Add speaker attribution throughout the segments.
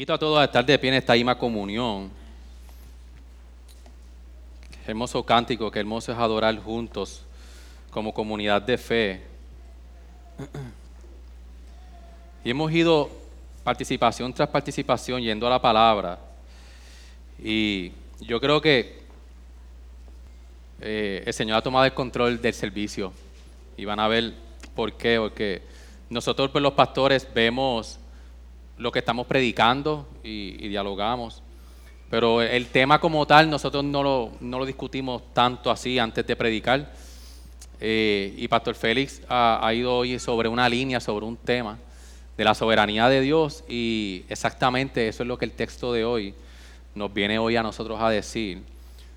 Speaker 1: Invito a todos a estar de pie en esta misma comunión. Hermoso cántico, que hermoso es adorar juntos como comunidad de fe. Y hemos ido participación tras participación yendo a la palabra. Y yo creo que eh, el Señor ha tomado el control del servicio. Y van a ver por qué. Porque nosotros, pues, los pastores, vemos lo que estamos predicando y, dialogamos. Pero el tema como tal, nosotros no lo, discutimos tanto así antes de predicar. Eh, y Pastor Félix ha, ha, ido hoy sobre una línea, sobre un tema de la soberanía de Dios. Y exactamente eso es lo que el texto de hoy nos viene hoy a nosotros a decir,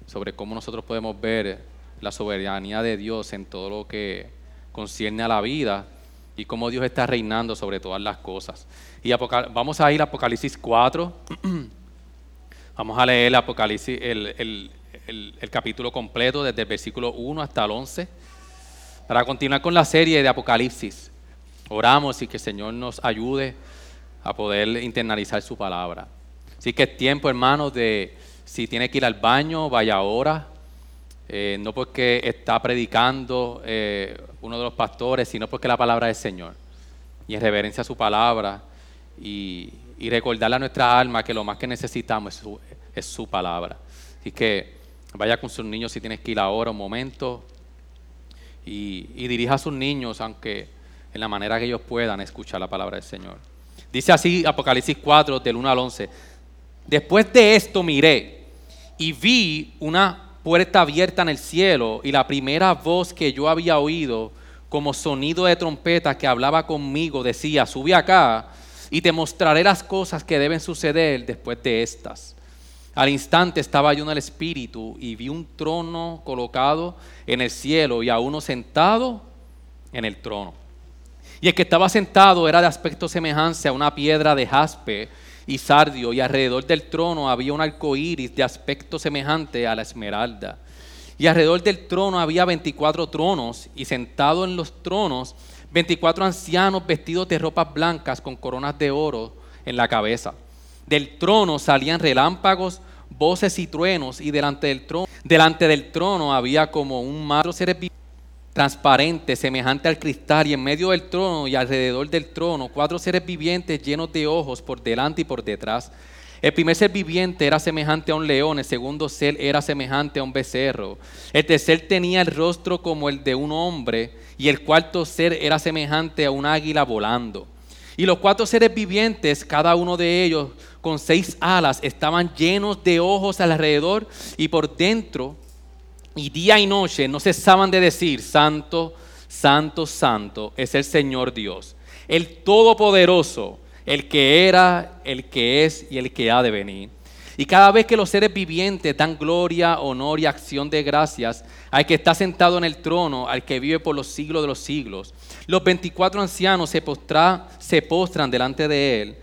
Speaker 1: sobre cómo nosotros podemos ver la soberanía de Dios en todo lo que concierne a la vida y cómo Dios está reinando sobre todas las cosas. Y vamos a ir a Apocalipsis 4. vamos a leer el, Apocalipsis, el, capítulo completo desde el versículo 1 hasta el 11 para continuar con la serie de Apocalipsis. Oramos y que el Señor nos ayude a poder internalizar su palabra. Así que es tiempo, hermanos, de si tiene que ir al baño, vaya ahora. Eh, no porque está predicando eh, uno de los pastores, sino porque la palabra es Señor. Y en reverencia a su palabra y, recordarle a nuestra alma que lo más que necesitamos es su, palabra. Así que vaya con sus niños si tienes que ir ahora un momento y, y dirija a sus niños, aunque en la manera que ellos puedan escuchar la palabra del Señor. Dice así Apocalipsis 4, del 1 al 11. Después de esto miré y vi una puerta abierta en el cielo y la primera voz que yo había oído como sonido de trompeta que hablaba conmigo decía, sube acá y te mostraré las cosas que deben suceder después de estas. Al instante estaba yo en el espíritu y vi un trono colocado en el cielo y a uno sentado en el trono. Y el que estaba sentado era de aspecto semejante a una piedra de jaspe y sardio, y alrededor del trono había un arco iris de aspecto semejante a la esmeralda. Y alrededor del trono había 24 tronos, y sentado en los tronos, 24 ancianos vestidos de ropas blancas con coronas de oro en la cabeza. Del trono salían relámpagos, voces y truenos, y delante del trono, delante del trono había como un mar transparente, semejante al cristal, y en medio del trono y alrededor del trono, cuatro seres vivientes llenos de ojos por delante y por detrás. El primer ser viviente era semejante a un león, el segundo ser era semejante a un becerro, el tercer tenía el rostro como el de un hombre, y el cuarto ser era semejante a un águila volando. Y los cuatro seres vivientes, cada uno de ellos con seis alas, estaban llenos de ojos alrededor y por dentro y día y noche no cesaban de decir, Santo, Santo, Santo es el Señor Dios, el Todopoderoso, el que era, el que es y el que ha de venir. Y cada vez que los seres vivientes dan gloria, honor y acción de gracias al que está sentado en el trono, al que vive por los siglos de los siglos, los 24 ancianos se, se postran delante de él,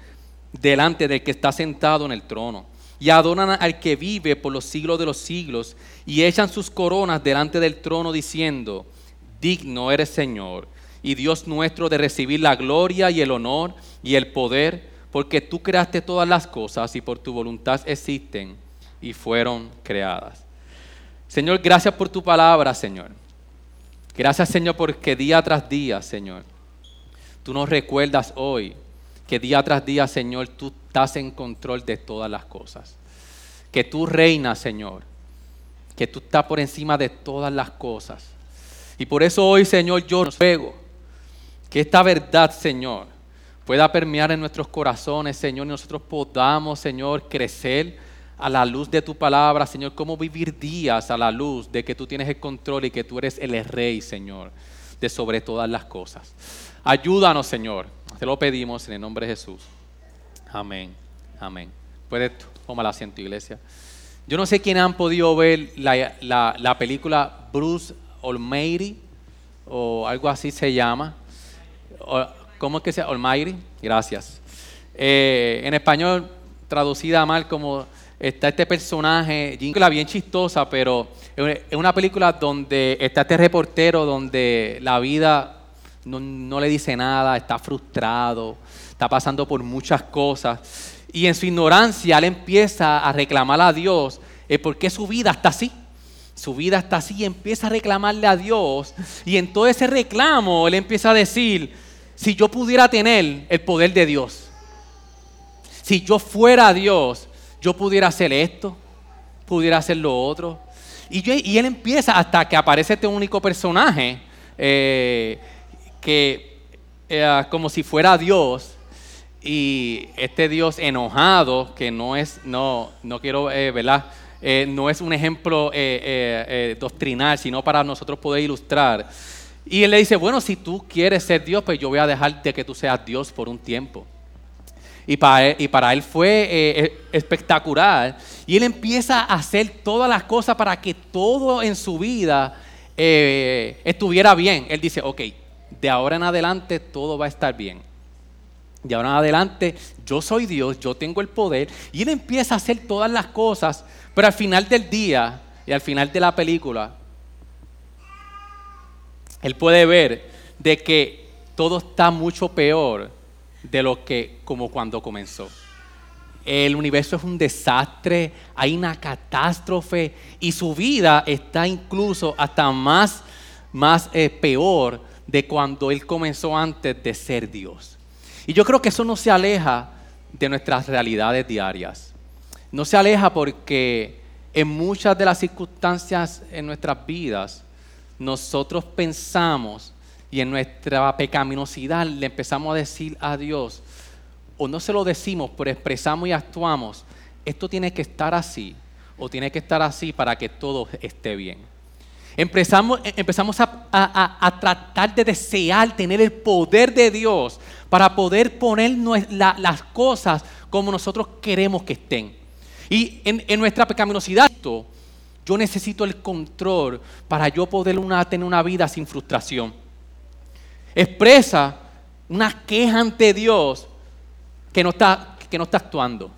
Speaker 1: delante del que está sentado en el trono y adoran al que vive por los siglos de los siglos y echan sus coronas delante del trono diciendo, digno eres Señor y Dios nuestro de recibir la gloria y el honor y el poder, porque tú creaste todas las cosas y por tu voluntad existen y fueron creadas. Señor, gracias por tu palabra, Señor. Gracias, Señor, porque día tras día, Señor, tú nos recuerdas hoy que día tras día, Señor, tú estás en control de todas las cosas. Que tú reinas, Señor. Que tú estás por encima de todas las cosas. Y por eso hoy, Señor, yo ruego que esta verdad, Señor, pueda permear en nuestros corazones, Señor, y nosotros podamos, Señor, crecer a la luz de tu palabra, Señor, cómo vivir días a la luz de que tú tienes el control y que tú eres el rey, Señor, de sobre todas las cosas. Ayúdanos, Señor. Te lo pedimos en el nombre de Jesús. Amén. Amén. Puedes tomar asiento, iglesia. Yo no sé quiénes han podido ver la, la, la película Bruce Almighty o algo así se llama. ¿Cómo es que se llama? Almighty. Gracias. Eh, en español, traducida mal como está este personaje, bien chistosa, pero es una película donde está este reportero donde la vida no, le dice nada, está frustrado, está pasando por muchas cosas. Y en su ignorancia él empieza a reclamar a Dios el por qué su vida está así. Su vida está así y empieza a reclamarle a Dios. Y en todo ese reclamo él empieza a decir, si yo pudiera tener el poder de Dios, si yo fuera Dios, yo pudiera hacer esto, pudiera hacer lo otro. Y, él empieza hasta que aparece este único personaje eh, que eh, como si fuera Dios y este Dios enojado que no es no no quiero eh, eh no es un ejemplo doctrinal sino para nosotros poder ilustrar. Y él le dice bueno si tú quieres ser Dios pues yo voy a dejar de que tú seas Dios por un tiempo y para, él, fue eh, espectacular. Y él empieza a hacer todas las cosas para que todo en su vida eh, estuviera bien. Él dice, ok, de ahora en adelante todo va a estar bien. De ahora en adelante yo soy Dios, yo tengo el poder. Y él empieza a hacer todas las cosas, pero al final del día y al final de la película, él puede ver de que todo está mucho peor de lo que como cuando comenzó. El universo es un desastre, hay una catástrofe y su vida está incluso hasta más, más eh, peor de cuando él comenzó antes de ser Dios. Y yo creo que eso no se aleja de nuestras realidades diarias. No se aleja porque en muchas de las circunstancias en nuestras vidas nosotros pensamos y en nuestra pecaminosidad le empezamos a decir a Dios, o no se lo decimos, pero expresamos y actuamos, esto tiene que estar así, o tiene que estar así para que todo esté bien. Empezamos, empezamos a, tratar de desear tener el poder de Dios para poder poner las cosas como nosotros queremos que estén. Y en, en nuestra pecaminosidad, yo necesito el control para yo poder una, tener una vida sin frustración expresa una queja ante Dios que no está, que no está actuando.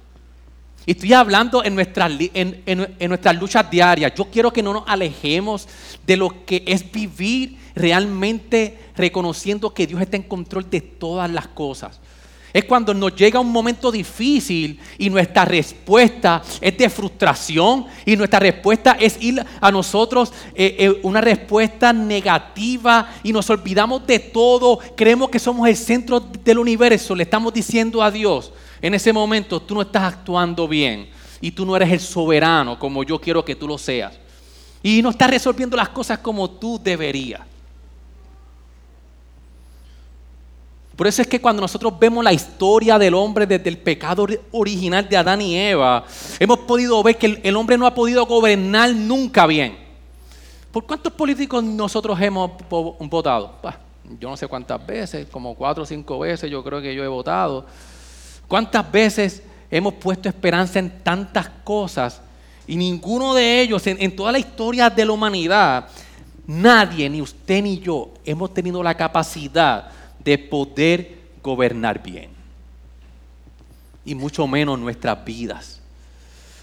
Speaker 1: Y estoy hablando en nuestras, en, en nuestras luchas diarias. Yo quiero que no nos alejemos de lo que es vivir realmente reconociendo que Dios está en control de todas las cosas. Es cuando nos llega un momento difícil y nuestra respuesta es de frustración y nuestra respuesta es ir a nosotros eh, eh, una respuesta negativa y nos olvidamos de todo, creemos que somos el centro del universo, le estamos diciendo a Dios, en ese momento tú no estás actuando bien y tú no eres el soberano como yo quiero que tú lo seas. Y no estás resolviendo las cosas como tú deberías. Por eso es que cuando nosotros vemos la historia del hombre desde el pecado original de Adán y Eva, hemos podido ver que el, hombre no ha podido gobernar nunca bien. ¿Por cuántos políticos nosotros hemos votado? yo no sé cuántas veces, como cuatro o cinco veces yo creo que yo he votado. ¿Cuántas veces hemos puesto esperanza en tantas cosas y ninguno de ellos, en toda la historia de la humanidad, nadie, ni usted ni yo, hemos tenido la capacidad de poder gobernar bien. Y mucho menos nuestras vidas.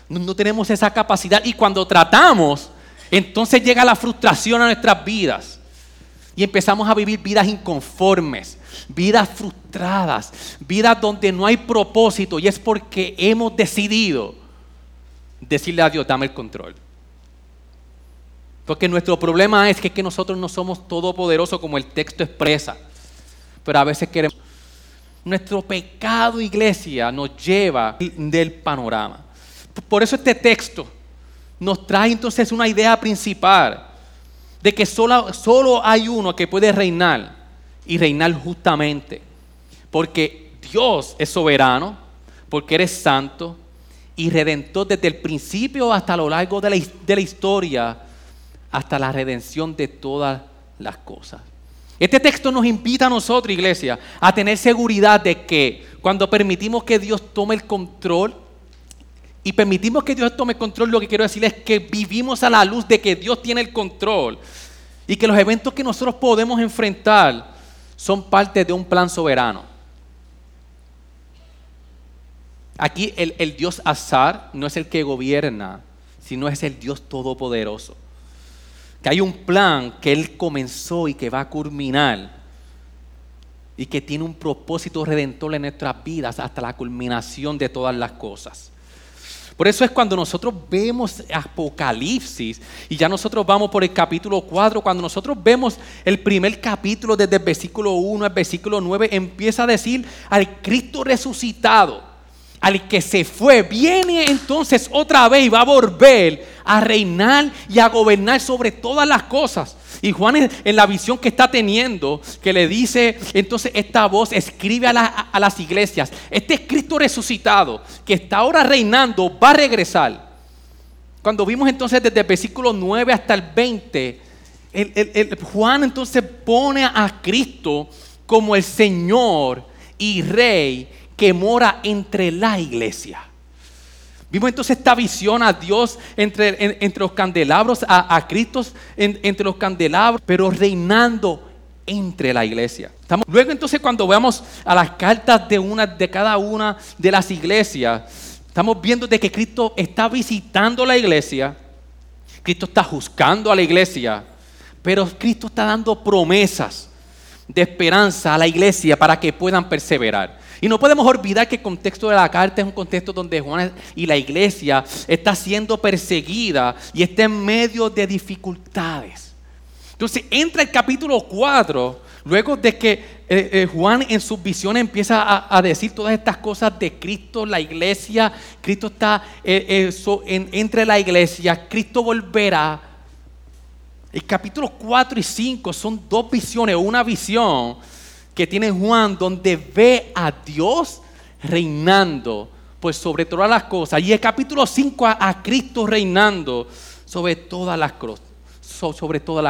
Speaker 1: No, tenemos esa capacidad y cuando tratamos, entonces llega la frustración a nuestras vidas. Y empezamos a vivir vidas inconformes, vidas frustradas, vidas donde no hay propósito. Y es porque hemos decidido decirle a Dios, dame el control. Porque nuestro problema es que, que nosotros no somos todopoderosos como el texto expresa pero a veces queremos... Nuestro pecado, iglesia, nos lleva del panorama. Por eso este texto nos trae entonces una idea principal de que solo, solo hay uno que puede reinar y reinar justamente. Porque Dios es soberano, porque eres santo y redentor desde el principio hasta lo largo de la, de la historia, hasta la redención de todas las cosas. Este texto nos invita a nosotros, iglesia, a tener seguridad de que cuando permitimos que Dios tome el control y permitimos que Dios tome el control, lo que quiero decir es que vivimos a la luz de que Dios tiene el control y que los eventos que nosotros podemos enfrentar son parte de un plan soberano. Aquí el, el Dios Azar no es el que gobierna, sino es el Dios Todopoderoso. Que hay un plan que Él comenzó y que va a culminar y que tiene un propósito redentor en nuestras vidas hasta la culminación de todas las cosas. Por eso es cuando nosotros vemos Apocalipsis y ya nosotros vamos por el capítulo 4, cuando nosotros vemos el primer capítulo desde el versículo 1 al versículo 9, empieza a decir al Cristo resucitado al que se fue, viene entonces otra vez y va a volver a reinar y a gobernar sobre todas las cosas. Y Juan en la visión que está teniendo, que le dice, entonces esta voz escribe a, las iglesias, este Cristo resucitado, que está ahora reinando, va a regresar. Cuando vimos entonces desde el versículo 9 hasta el 20, Juan entonces pone a Cristo como el Señor y Rey que mora entre la iglesia. Vimos entonces esta visión a Dios entre, entre los candelabros, a, Cristo entre los candelabros, pero reinando entre la iglesia. luego entonces cuando veamos a las cartas de, una, de cada una de las iglesias, estamos viendo de que Cristo está visitando la iglesia, Cristo está juzgando a la iglesia, pero Cristo está dando promesas de esperanza a la iglesia para que puedan perseverar. Y no podemos olvidar que el contexto de la carta es un contexto donde Juan y la iglesia está siendo perseguida y está en medio de dificultades. Entonces entra el capítulo 4, luego de que eh, eh, Juan en su visión empieza a, decir todas estas cosas de Cristo, la iglesia, Cristo está eh, entre la iglesia, Cristo volverá. El capítulo 4 y 5 son dos visiones, una visión que tiene Juan donde ve a Dios reinando pues sobre todas las cosas. Y el capítulo 5 a, Cristo reinando sobre todas las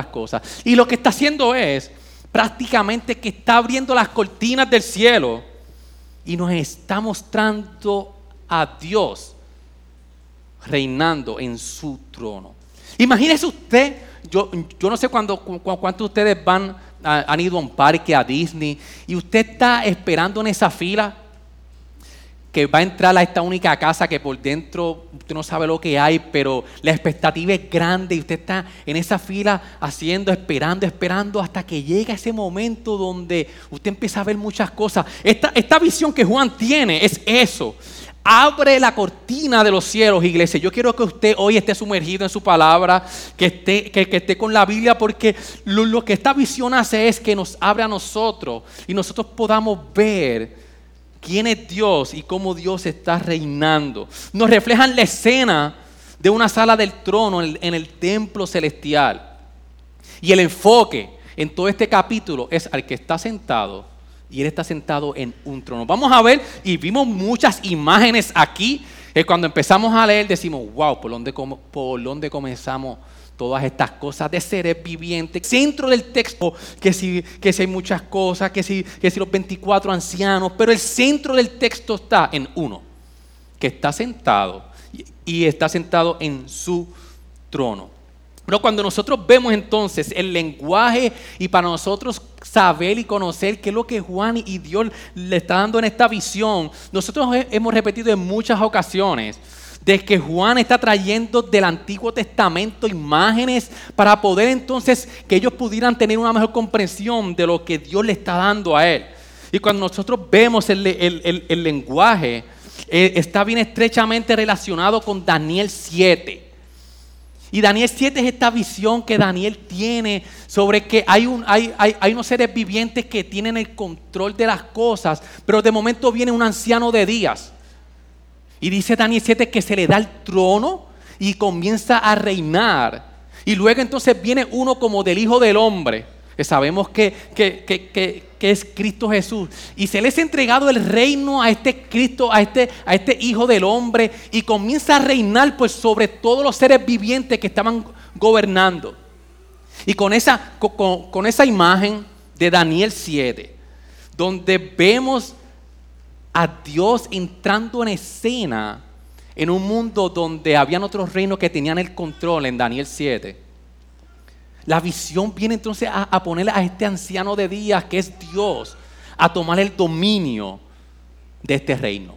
Speaker 1: cosas. Y lo que está haciendo es prácticamente que está abriendo las cortinas del cielo y nos está mostrando a Dios reinando en su trono. Imagínese usted, yo, yo no sé cuándo, cuántos de ustedes van han ido a un parque, a Disney, y usted está esperando en esa fila que va a entrar a esta única casa que por dentro usted no sabe lo que hay, pero la expectativa es grande y usted está en esa fila haciendo, esperando, esperando hasta que llega ese momento donde usted empieza a ver muchas cosas. Esta, esta visión que Juan tiene es eso. Abre la cortina de los cielos, iglesia. Yo quiero que usted hoy esté sumergido en su palabra, que esté, que, esté con la Biblia, porque lo, que esta visión hace es que nos abre a nosotros y nosotros podamos ver quién es Dios y cómo Dios está reinando. Nos reflejan la escena de una sala del trono en el, templo celestial. Y el enfoque en todo este capítulo es al que está sentado y Él está sentado en un trono. Vamos a ver, y vimos muchas imágenes aquí, que cuando empezamos a leer decimos, wow, ¿por dónde, por dónde comenzamos todas estas cosas de seres vivientes? Centro del texto, que si, que si hay muchas cosas, que si, que si los 24 ancianos, pero el centro del texto está en uno, que está sentado y está sentado en su trono. Pero cuando nosotros vemos entonces el lenguaje y para nosotros saber y conocer qué es lo que Juan y Dios le está dando en esta visión, nosotros hemos repetido en muchas ocasiones de que Juan está trayendo del Antiguo Testamento imágenes para poder entonces que ellos pudieran tener una mejor comprensión de lo que Dios le está dando a él. Y cuando nosotros vemos el, lenguaje, eh, está bien estrechamente relacionado con Daniel 7. Y Daniel 7 es esta visión que Daniel tiene sobre que hay, un, unos seres vivientes que tienen el control de las cosas, pero de momento viene un anciano de días. Y dice Daniel 7 que se le da el trono y comienza a reinar. Y luego entonces viene uno como del Hijo del Hombre, que sabemos que, que que es Cristo Jesús. Y se les ha entregado el reino a este Cristo, a este, a este Hijo del Hombre, y comienza a reinar pues sobre todos los seres vivientes que estaban gobernando. Y con esa, con, esa imagen de Daniel 7, donde vemos a Dios entrando en escena en un mundo donde habían otros reinos que tenían el control en Daniel 7. La visión viene entonces a, ponerle a este anciano de días, que es Dios, a tomar el dominio de este reino.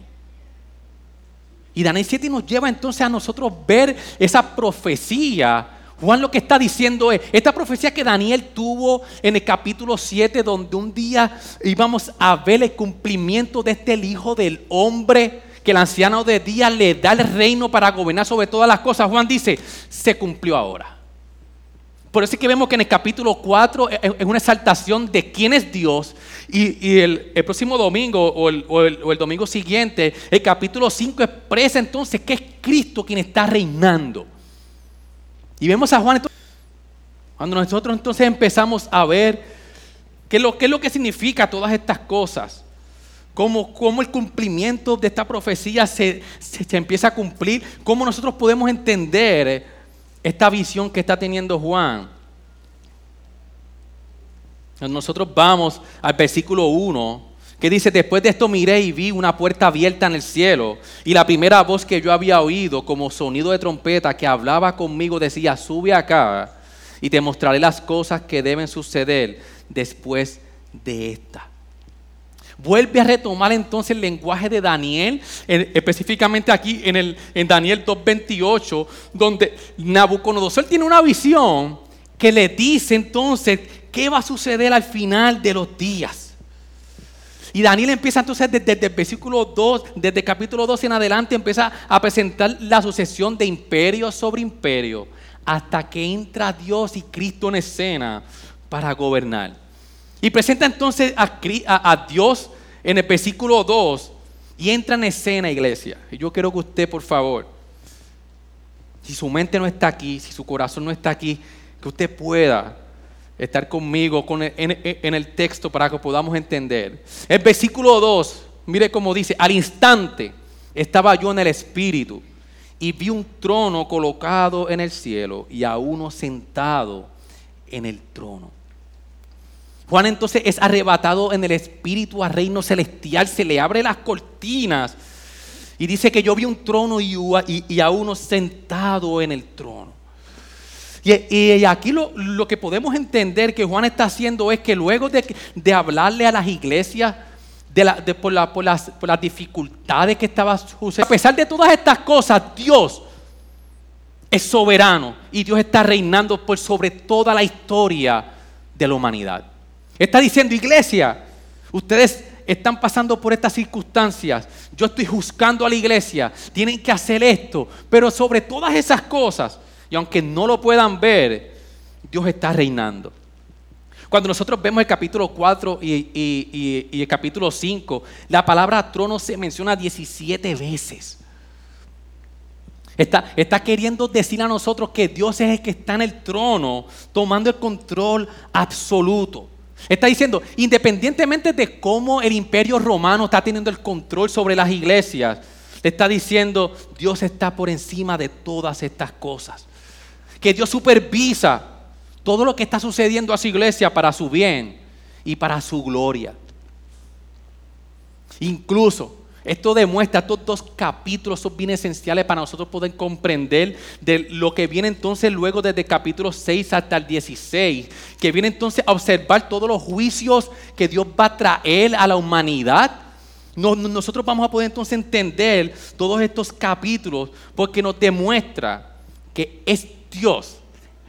Speaker 1: Y Daniel 7 nos lleva entonces a nosotros ver esa profecía. Juan lo que está diciendo es, esta profecía que Daniel tuvo en el capítulo 7, donde un día íbamos a ver el cumplimiento de este el Hijo del Hombre, que el anciano de día le da el reino para gobernar sobre todas las cosas. Juan dice, se cumplió ahora. Por eso es que vemos que en el capítulo 4 es una exaltación de quién es Dios. Y, el, próximo domingo o el, domingo siguiente, el capítulo 5 expresa entonces que es Cristo quien está reinando. Y vemos a Juan cuando nosotros entonces empezamos a ver qué es lo, que significa todas estas cosas. Cómo, cómo, el cumplimiento de esta profecía se, empieza a cumplir, cómo nosotros podemos entender esta visión que está teniendo Juan. Nosotros vamos al versículo 1, que dice, después de esto miré y vi una puerta abierta en el cielo, y la primera voz que yo había oído como sonido de trompeta que hablaba conmigo decía, sube acá y te mostraré las cosas que deben suceder después de esta. Vuelve a retomar entonces el lenguaje de Daniel, específicamente aquí en, el, en Daniel 2.28, donde Nabucodonosor tiene una visión que le dice entonces qué va a suceder al final de los días. Y Daniel empieza entonces desde, el versículo 2, desde el capítulo 2 en adelante, empieza a presentar la sucesión de imperio sobre imperio, hasta que entra Dios y Cristo en escena para gobernar. Y presenta entonces a, Dios en el versículo 2 y entra en escena, iglesia. Y yo quiero que usted, por favor, si su mente no está aquí, si su corazón no está aquí, que usted pueda estar conmigo en, el texto para que podamos entender. El versículo 2, mire cómo dice, al instante estaba yo en el Espíritu y vi un trono colocado en el cielo y a uno sentado en el trono. Juan entonces es arrebatado en el espíritu a reino celestial, se le abre las cortinas y dice que yo vi un trono y, a uno sentado en el trono. Y, aquí lo, que podemos entender que Juan está haciendo es que luego de, hablarle a las iglesias por, las, por las dificultades que estaba sucediendo, a pesar de todas estas cosas, Dios es soberano y Dios está reinando sobre toda la historia de la humanidad. Está diciendo, iglesia, ustedes están pasando por estas circunstancias. Yo estoy juzgando a la iglesia. Tienen que hacer esto. Pero sobre todas esas cosas, y aunque no lo puedan ver, Dios está reinando. Cuando nosotros vemos el capítulo 4 y, el capítulo 5, la palabra trono se menciona 17 veces. Está, está, queriendo decir a nosotros que Dios es el que está en el trono, tomando el control absoluto. Está diciendo, independientemente de cómo el imperio romano está teniendo el control sobre las iglesias, está diciendo, Dios está por encima de todas estas cosas. Que Dios supervisa todo lo que está sucediendo a su iglesia para su bien y para su gloria. Incluso esto demuestra, estos dos capítulos son bien esenciales para nosotros poder comprender de lo que viene entonces luego desde el capítulo 6 hasta el 16, que viene entonces a observar todos los juicios que Dios va a traer a la humanidad. nosotros vamos a poder entonces entender todos estos capítulos porque nos demuestra que es Dios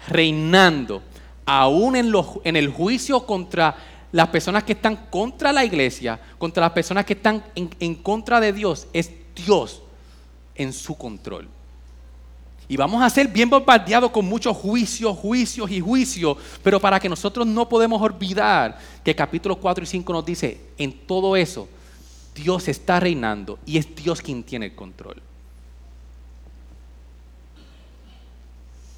Speaker 1: reinando aún en, en el juicio contra las personas que están contra la iglesia, contra las personas que están en, contra de Dios, es Dios en su control. Y vamos a ser bien bombardeados con muchos juicios, juicios y juicios, pero para que nosotros no podemos olvidar que capítulo 4 y 5 nos dice, en todo eso, Dios está reinando y es Dios quien tiene el control.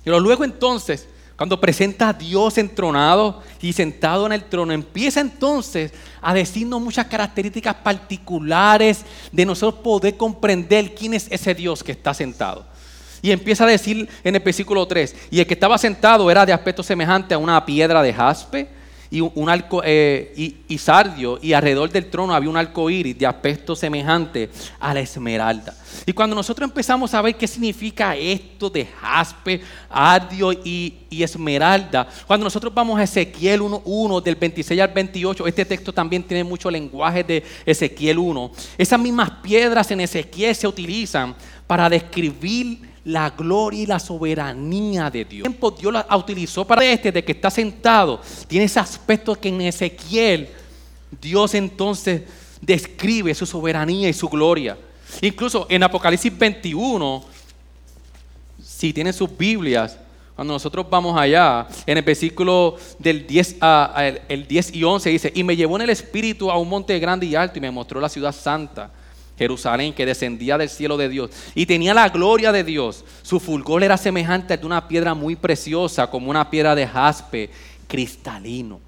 Speaker 1: Pero luego entonces cuando presenta a Dios entronado y sentado en el trono, empieza entonces a decirnos muchas características particulares de nosotros poder comprender quién es ese Dios que está sentado. Y empieza a decir en el versículo 3, y el que estaba sentado era de aspecto semejante a una piedra de jaspe y, un arco, eh, y, sardio, y alrededor del trono había un arco iris de aspecto semejante a la esmeralda. Y cuando nosotros empezamos a ver qué significa esto de jaspe, ardio y, esmeralda, cuando nosotros vamos a Ezequiel 1, del 26 al 28, este texto también tiene mucho lenguaje de Ezequiel 1. Esas mismas piedras en Ezequiel se utilizan para describir la gloria y la soberanía de Dios. tiempo Dios la utilizó para este, de que está sentado. Tiene ese aspecto que en Ezequiel Dios entonces describe su soberanía y su gloria. Incluso en Apocalipsis 21, si tienen sus Biblias, cuando nosotros vamos allá, en el versículo del 10, el 10 y 11 dice, y me llevó en el espíritu a un monte grande y alto y me mostró la ciudad santa Jerusalén, que descendía del cielo de Dios y tenía la gloria de Dios. Su fulgor era semejante a una piedra muy preciosa, como una piedra de jaspe cristalino.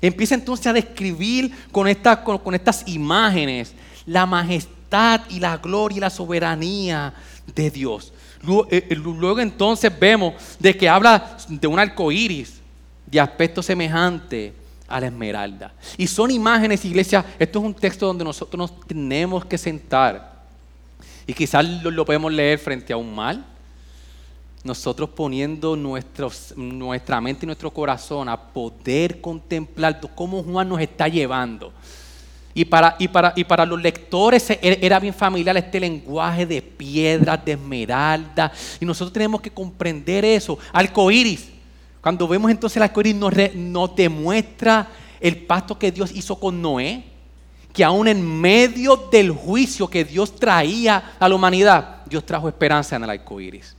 Speaker 1: Empieza entonces a describir con, estas imágenes la majestad y la gloria y la soberanía de Dios. Luego, eh, eh, luego, entonces vemos de que habla de un arco iris de aspecto semejante a la esmeralda. Y son imágenes, iglesia, esto es un texto donde nosotros nos tenemos que sentar. Y quizás lo, podemos leer frente a un mal. Nosotros poniendo nuestra mente y nuestro corazón a poder contemplar cómo Juan nos está llevando. Y para, y, para, y para, los lectores era bien familiar este lenguaje de piedras, de esmeralda. Y nosotros tenemos que comprender eso. Arcoíris. Cuando vemos entonces el arcoíris nos, demuestra el pacto que Dios hizo con Noé, que aún en medio del juicio que Dios traía a la humanidad, Dios trajo esperanza en el arcoíris.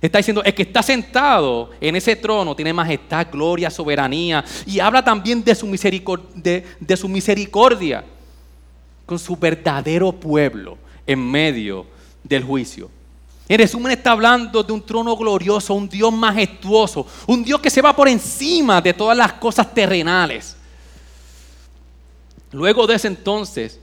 Speaker 1: Está diciendo, el que está sentado en ese trono tiene majestad, gloria, soberanía. Y habla también de su misericordia con su verdadero pueblo en medio del juicio. En resumen está hablando de un trono glorioso, un Dios majestuoso, un Dios que se va por encima de todas las cosas terrenales. Luego de ese entonces,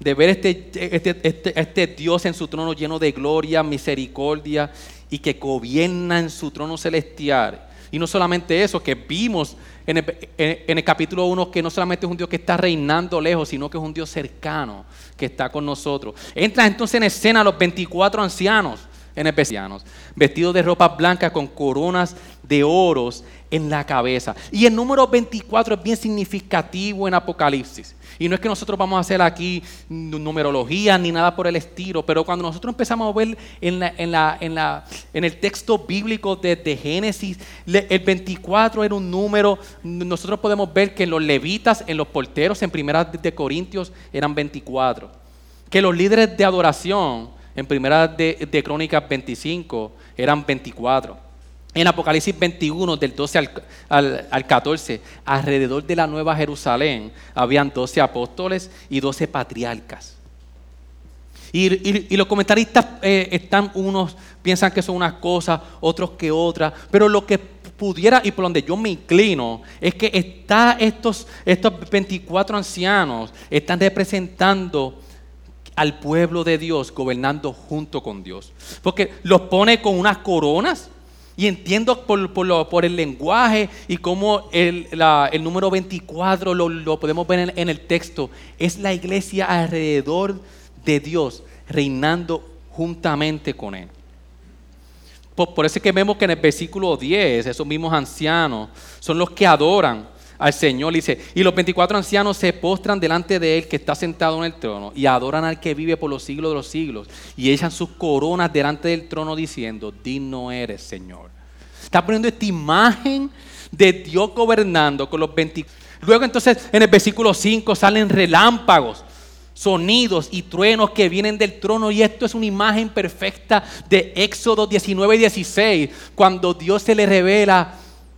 Speaker 1: de ver este, este, este, este, Dios en su trono lleno de gloria, misericordia y que gobierna en su trono celestial. Y no solamente eso, que vimos en el, capítulo 1 que no solamente es un Dios que está reinando lejos, sino que es un Dios cercano que está con nosotros. Entra entonces en escena los 24 ancianos en especianos, vestidos de ropas blancas con coronas de oros en la cabeza. Y el número 24 es bien significativo en Apocalipsis. Y no es que nosotros vamos a hacer aquí numerología ni nada por el estilo, pero cuando nosotros empezamos a ver en, el texto bíblico de, Génesis, el 24 era un número, nosotros podemos ver que en los levitas, en los porteros, en Primera de Corintios, eran 24. Que los líderes de adoración, en Primera de, Crónicas 25, eran 24. En Apocalipsis 21, del 12 al, 14, alrededor de la Nueva Jerusalén, habían 12 apóstoles y 12 patriarcas. Y, los comentaristas eh, están, unos piensan que son unas cosas, otros que otras, pero lo que pudiera y por donde yo me inclino es que está estos, estos 24 ancianos están representando al pueblo de Dios gobernando junto con Dios. Porque los pone con unas coronas y entiendo por, el lenguaje y cómo el, número 24 lo, podemos ver en, el texto. Es la iglesia alrededor de Dios, reinando juntamente con Él. Por, por eso es que vemos que en el versículo 10, esos mismos ancianos son los que adoran al Señor. Dice, y los 24 ancianos se postran delante de Él que está sentado en el trono y adoran al que vive por los siglos de los siglos y echan sus coronas delante del trono diciendo, digno eres Señor. Está poniendo esta imagen de Dios gobernando con los 24. Luego entonces en el versículo 5 salen relámpagos sonidos y truenos que vienen del trono. Y esto es una imagen perfecta de Éxodo 19 y 16, cuando Dios se le revela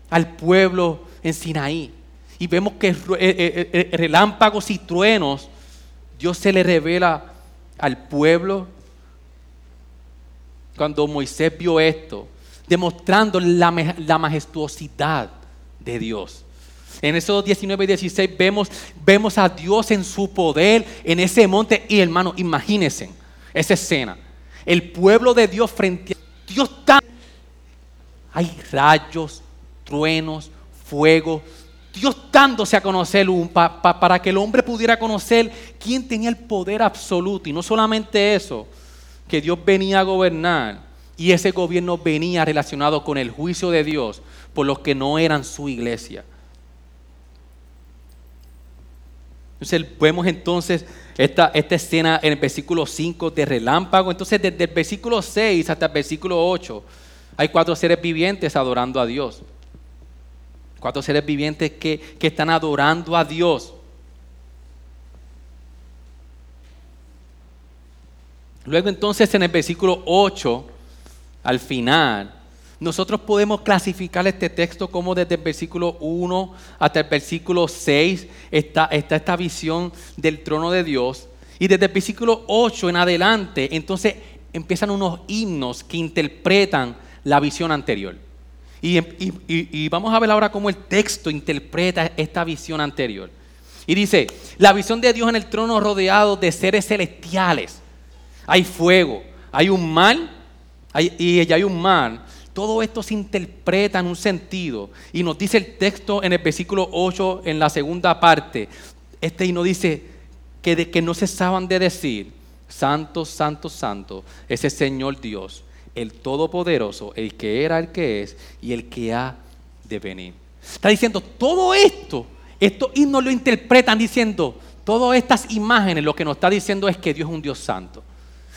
Speaker 1: al pueblo en Sinaí y vemos que relámpagos y truenos, Dios se le revela al pueblo. Cuando Moisés vio esto, demostrando la, majestuosidad de Dios. En esos 19 y 16 vemos, vemos a Dios en su poder en ese monte. Y hermano, imagínense esa escena. El pueblo de Dios frente a Dios tan... Hay rayos, truenos, fuego, Dios dándose a conocer para que el hombre pudiera conocer quién tenía el poder absoluto. Y no solamente eso, que Dios venía a gobernar y ese gobierno venía relacionado con el juicio de Dios por los que no eran su iglesia. Entonces vemos entonces esta, esta escena en el versículo 5 de relámpago. Entonces desde el versículo 6 hasta el versículo 8 hay cuatro seres vivientes adorando a Dios. Cuatro seres vivientes que, que están adorando a Dios. Luego entonces en el versículo 8, al final, nosotros podemos clasificar este texto como desde el versículo 1 hasta el versículo 6 está, está esta visión del trono de Dios. Y desde el versículo 8 en adelante, entonces empiezan unos himnos que interpretan la visión anterior. Y, vamos a ver ahora cómo el texto interpreta esta visión anterior. Y dice, la visión de Dios en el trono rodeado de seres celestiales. Hay fuego, hay un mal y hay un mal. Todo esto se interpreta en un sentido. Y nos dice el texto en el versículo 8, en la segunda parte. Este himno dice que, de, que no cesaban de decir, Santo, Santo, Santo, ese Señor Dios el Todopoderoso, el que era, el que es y el que ha de venir. Está diciendo, todo esto, esto y nos lo interpretan diciendo, todas estas imágenes lo que nos está diciendo es que Dios es un Dios santo.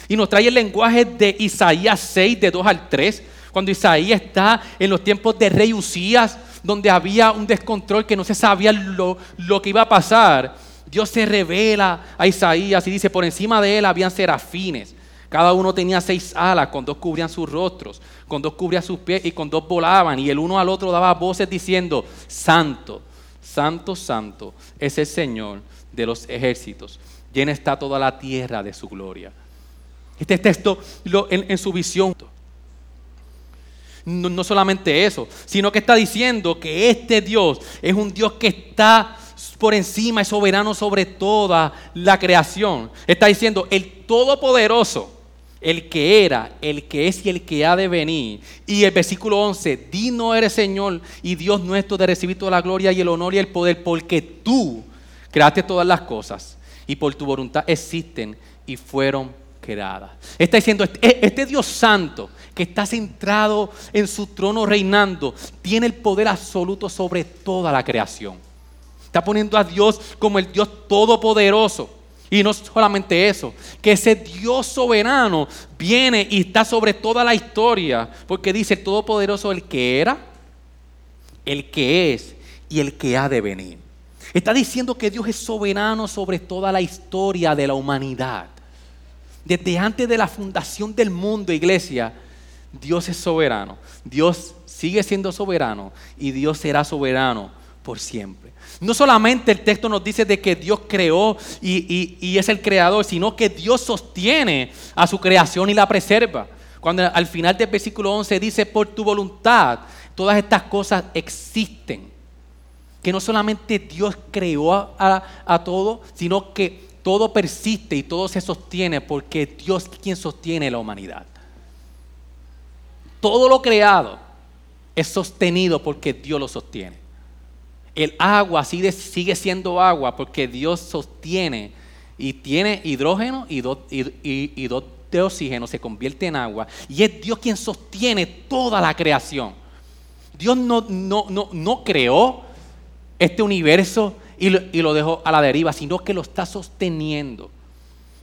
Speaker 1: Y nos trae el lenguaje de Isaías 6, de 2 al 3, cuando Isaías está en los tiempos de rey Usías, donde había un descontrol que no se sabía lo, lo que iba a pasar. Dios se revela a Isaías y dice, por encima de él habían serafines cada uno tenía seis alas, con dos cubrían sus rostros, con dos cubrían sus pies y con dos volaban. Y el uno al otro daba voces diciendo, Santo, Santo, Santo es el Señor de los ejércitos. Llena está toda la tierra de su gloria. Este texto en, su visión. No, no solamente eso, sino que está diciendo que este Dios es un Dios que está por encima, es soberano sobre toda la creación. Está diciendo, el Todopoderoso el que era, el que es y el que ha de venir. Y el versículo 11, digno eres Señor y Dios nuestro de recibir toda la gloria y el honor y el poder, porque tú creaste todas las cosas y por tu voluntad existen y fueron creadas. Está diciendo, este, este Dios santo que está centrado en su trono reinando, tiene el poder absoluto sobre toda la creación. Está poniendo a Dios como el Dios todopoderoso. Y no solamente eso, que ese Dios soberano viene y está sobre toda la historia, porque dice Todopoderoso el que era, el que es y el que ha de venir. Está diciendo que Dios es soberano sobre toda la historia de la humanidad. Desde antes de la fundación del mundo, iglesia, Dios es soberano. Dios sigue siendo soberano y Dios será soberano por siempre. No solamente el texto nos dice de que Dios creó y, es el creador, sino que Dios sostiene a su creación y la preserva. Cuando al final del versículo 11 dice, por tu voluntad, todas estas cosas existen. Que no solamente Dios creó a, a todo, sino que todo persiste y todo se sostiene porque Dios es quien sostiene la humanidad. Todo lo creado es sostenido porque Dios lo sostiene. El agua sigue, siendo agua porque Dios sostiene y tiene hidrógeno y dos, y, de oxígeno, se convierte en agua. Y es Dios quien sostiene toda la creación. Dios no, no, no, creó este universo y lo dejó a la deriva, sino que lo está sosteniendo.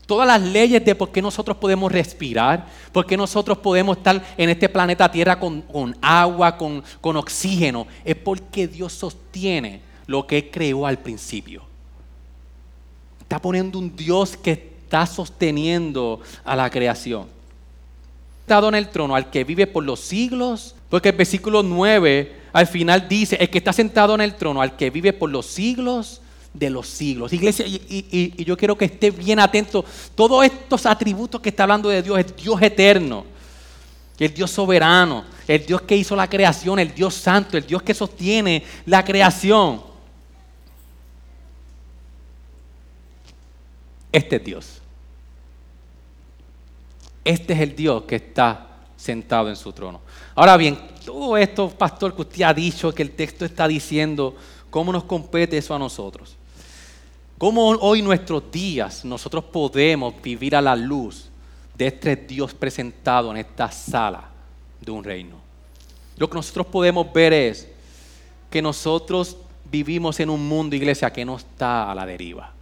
Speaker 1: Todas las leyes de por qué nosotros podemos respirar, por qué nosotros podemos estar en este planeta Tierra con, agua, con, oxígeno, es porque Dios sostiene lo que creó al principio. Está poniendo un Dios que está sosteniendo a la creación. Estado en el trono al que vive por los siglos, porque el versículo 9 al final dice, el que está sentado en el trono al que vive por los siglos de los siglos. Iglesia, y, yo quiero que esté bien atento. Todos estos atributos que está hablando de Dios es Dios eterno, el Dios soberano, el Dios que hizo la creación, el Dios santo, el Dios que sostiene la creación. Este es Dios. Este es el Dios que está sentado en su trono. Ahora bien, todo esto, pastor, que usted ha dicho, que el texto está diciendo, ¿Cómo nos compete eso a nosotros? ¿Cómo hoy nuestros días nosotros podemos vivir a la luz de este Dios presentado en esta sala de un reino? Lo que nosotros podemos ver es que nosotros vivimos en un mundo, iglesia, que no está a la deriva.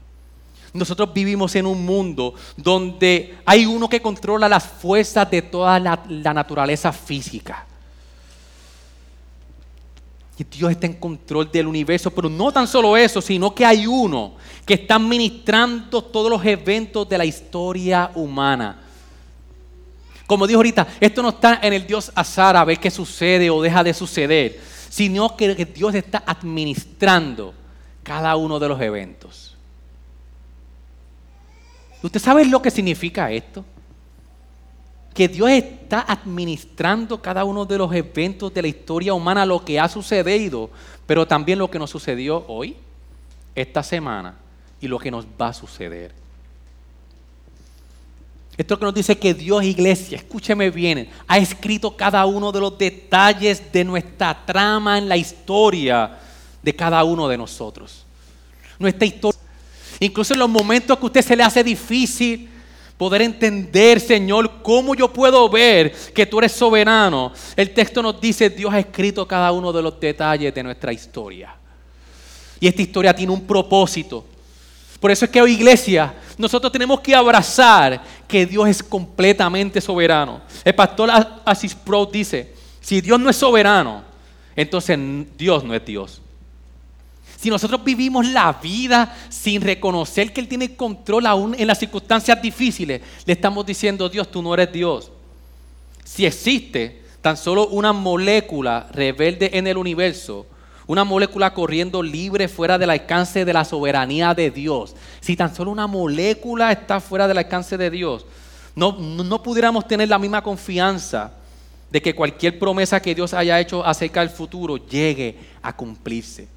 Speaker 1: Nosotros vivimos en un mundo donde hay uno que controla las fuerzas de toda la, naturaleza física. Y Dios está en control del universo, pero no tan solo eso, sino que hay uno que está administrando todos los eventos de la historia humana. Como dijo ahorita, esto no está en el Dios azar a ver qué sucede o deja de suceder, sino que Dios está administrando cada uno de los eventos. ¿Usted sabe lo que significa esto? Que Dios está administrando cada uno de los eventos de la historia humana, lo que ha sucedido, pero también lo que nos sucedió hoy, esta semana y lo que nos va a suceder. Esto que nos dice que Dios, iglesia, escúcheme bien, ha escrito cada uno de los detalles de nuestra trama en la historia de cada uno de nosotros. Nuestra historia Incluso en los momentos que a usted se le hace difícil poder entender, Señor, cómo yo puedo ver que tú eres soberano. El texto nos dice, Dios ha escrito cada uno de los detalles de nuestra historia. Y esta historia tiene un propósito. Por eso es que hoy, iglesia, nosotros tenemos que abrazar que Dios es completamente soberano. El pastor Asis Pro dice, si Dios no es soberano, entonces Dios no es Dios. Si nosotros vivimos la vida sin reconocer que Él tiene control aún en las circunstancias difíciles, le estamos diciendo, Dios, tú no eres Dios. Si existe tan solo una molécula rebelde en el universo, una molécula corriendo libre fuera del alcance de la soberanía de Dios, si tan solo una molécula está fuera del alcance de Dios, no, no pudiéramos tener la misma confianza de que cualquier promesa que Dios haya hecho acerca del futuro llegue a cumplirse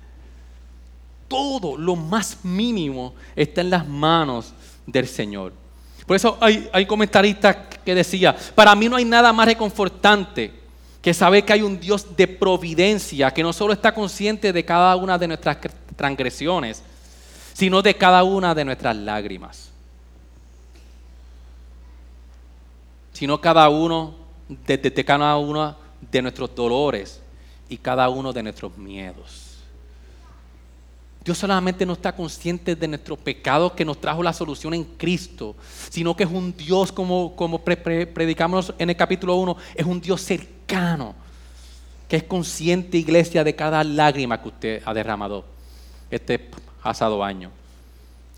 Speaker 1: todo lo más mínimo está en las manos del Señor. Por eso hay, comentaristas que decía, para mí no hay nada más reconfortante que saber que hay un Dios de providencia que no solo está consciente de cada una de nuestras transgresiones, sino de cada una de nuestras lágrimas. Sino cada uno de cada uno de nuestros dolores y cada uno de nuestros miedos. Dios solamente no está consciente de nuestro pecado que nos trajo la solución en Cristo, sino que es un Dios, como, como predicamos en el capítulo 1, es un Dios cercano, que es consciente, iglesia, de cada lágrima que usted ha derramado este pasado año.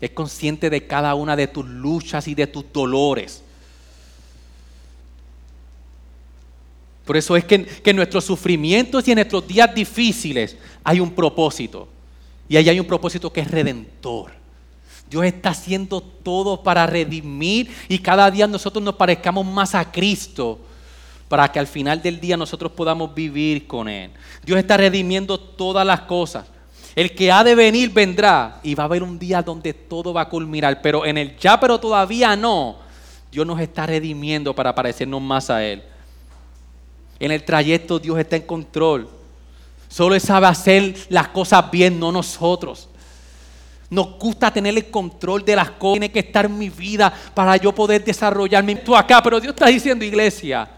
Speaker 1: Es consciente de cada una de tus luchas y de tus dolores. Por eso es que, que en nuestros sufrimientos y en nuestros días difíciles hay un propósito. Y ahí hay un propósito que es redentor. Dios está haciendo todo para redimir y cada día nosotros nos parezcamos más a Cristo para que al final del día nosotros podamos vivir con Él. Dios está redimiendo todas las cosas. El que ha de venir vendrá y va a haber un día donde todo va a culminar, pero en el ya pero todavía no, Dios nos está redimiendo para parecernos más a Él. En el trayecto Dios está en control. Solo Él sabe hacer las cosas bien, no nosotros. Nos gusta tener el control de las cosas. Tiene que estar en mi vida para yo poder desarrollarme. Tú acá, pero Dios está diciendo, iglesia.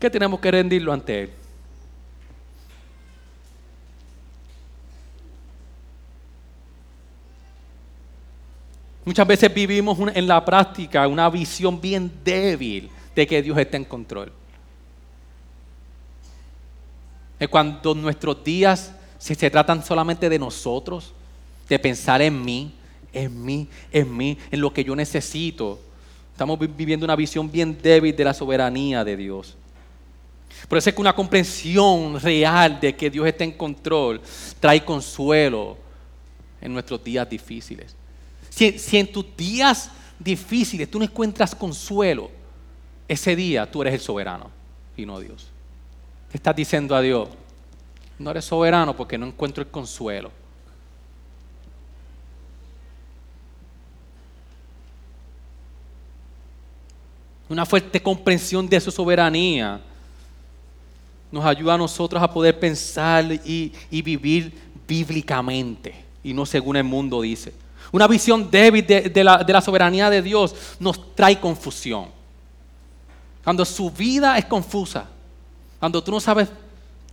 Speaker 1: Que tenemos que rendirlo ante Él. Muchas veces vivimos en la práctica una visión bien débil de que Dios está en control. Es cuando nuestros días se, se tratan solamente de nosotros, de pensar en mí, en mí, en mí, en lo que yo necesito. Estamos viviendo una visión bien débil de la soberanía de Dios. Por eso es que una comprensión real de que Dios está en control trae consuelo en nuestros días difíciles. Si, si, en tus días difíciles tú no encuentras consuelo, ese día tú eres el soberano y no Dios. estás diciendo a Dios, no eres soberano porque no encuentro el consuelo. Una fuerte comprensión de su soberanía nos ayuda a nosotros a poder pensar y, vivir bíblicamente y no según el mundo dice. Una visión débil de la soberanía de Dios nos trae confusión. Cuando su vida es confusa, cuando tú no sabes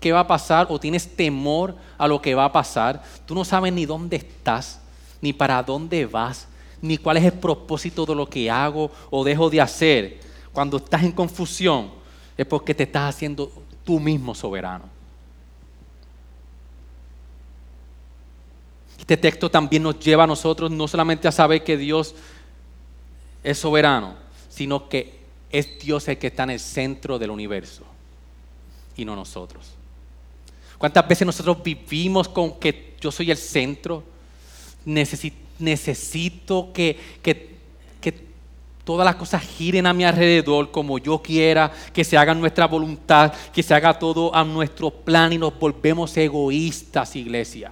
Speaker 1: qué va a pasar o tienes temor a lo que va a pasar, tú no sabes ni dónde estás, ni para dónde vas, ni cuál es el propósito de lo que hago o dejo de hacer. Cuando estás en confusión es porque te estás haciendo tú mismo soberano. Este texto también nos lleva a nosotros no solamente a saber que Dios es soberano, sino que es Dios el que está en el centro del universo y no nosotros. ¿Cuántas veces nosotros vivimos con que yo soy el centro? Necesito, que, que, que todas las cosas giren a mi alrededor como yo quiera, que se haga nuestra voluntad, que se haga todo a nuestro plan y nos volvemos egoístas, iglesia.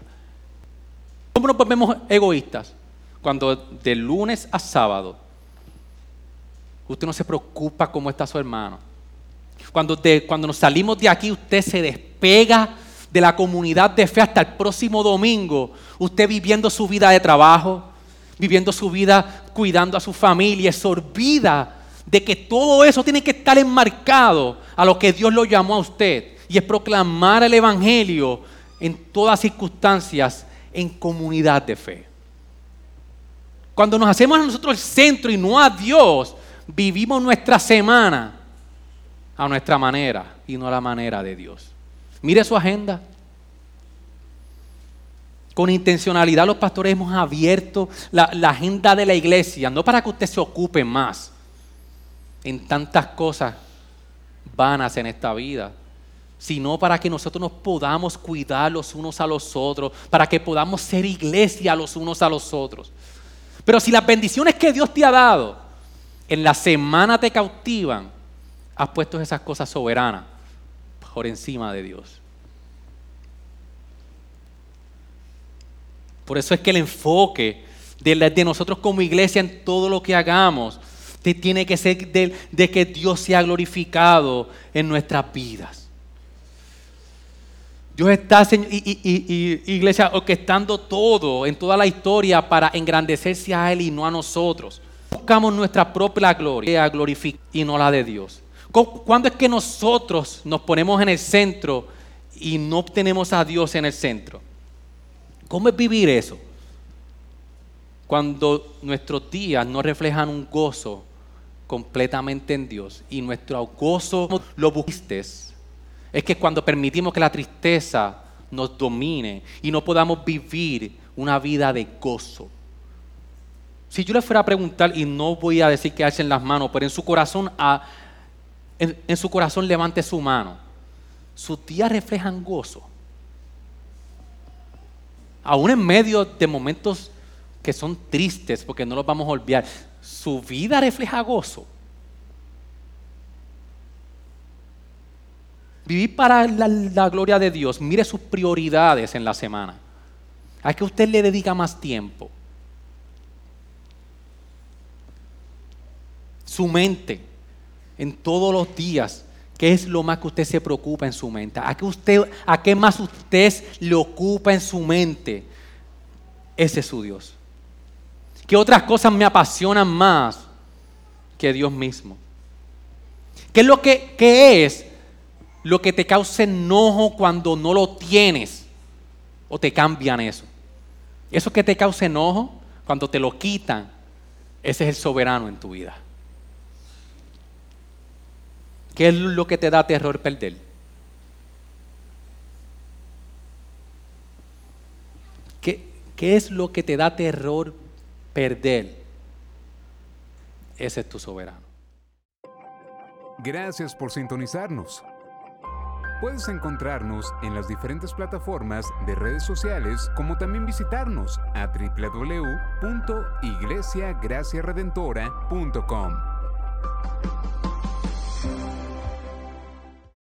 Speaker 1: ¿Cómo nos volvemos egoístas? Cuando de lunes a sábado usted no se preocupa cómo está su hermano. Cuando, cuando nos salimos de aquí usted se despega de la comunidad de fe hasta el próximo domingo, usted viviendo su vida de trabajo, viviendo su vida cuidando a su familia, se olvida de que todo eso tiene que estar enmarcado a lo que Dios lo llamó a usted y es proclamar el Evangelio en todas circunstancias en comunidad de fe. Cuando nos hacemos a nosotros el centro y no a Dios, vivimos nuestra semana a nuestra manera y no a la manera de Dios. Mire su agenda. Con intencionalidad los pastores hemos abierto la, agenda de la iglesia, no para que usted se ocupe más en tantas cosas vanas en esta vida, sino para que nosotros nos podamos cuidar los unos a los otros, para que podamos ser iglesia los unos a los otros. Pero si las bendiciones que Dios te ha dado en la semana te cautivan, has puesto esas cosas soberanas por encima de Dios. Por eso es que el enfoque de, nosotros como iglesia en todo lo que hagamos tiene que ser de, de que Dios sea glorificado en nuestras vidas. Dios está, iglesia, orquestando todo en toda la historia para engrandecerse a Él y no a nosotros. Buscamos nuestra propia gloria, y no la de Dios. ¿Cuándo es que nosotros nos ponemos en el centro y no tenemos a Dios en el centro? ¿Cómo es vivir eso? Cuando nuestros días no reflejan un gozo completamente en Dios y nuestro gozo lo busques es que cuando permitimos que la tristeza nos domine y no podamos vivir una vida de gozo. Si yo le fuera a preguntar, y no voy a decir que en las manos, pero en su corazón, en, su corazón levante su mano, sus días reflejan gozo. Aún en medio de momentos que son tristes, porque no los vamos a olvidar, su vida refleja gozo. Vivir para la, gloria de Dios. Mire sus prioridades en la semana. ¿A qué usted le dedica más tiempo? Su mente en todos los días. ¿Qué es lo más que usted se preocupa en su mente? ¿A qué, usted, a qué más usted le ocupa en su mente? Ese es su Dios. ¿Qué otras cosas me apasionan más que Dios mismo? ¿Qué es lo que qué es lo que te causa enojo cuando no lo tienes o te cambian eso. Eso que te causa enojo, cuando te lo quitan, ese es el soberano en tu vida. ¿Qué es lo que te da terror perder? ¿Qué, ¿Qué, es lo que te da terror perder? Ese es tu soberano.
Speaker 2: Gracias por sintonizarnos. Puedes encontrarnos en las diferentes plataformas de redes sociales, como también visitarnos a www.iglesiagraciaredentora.com.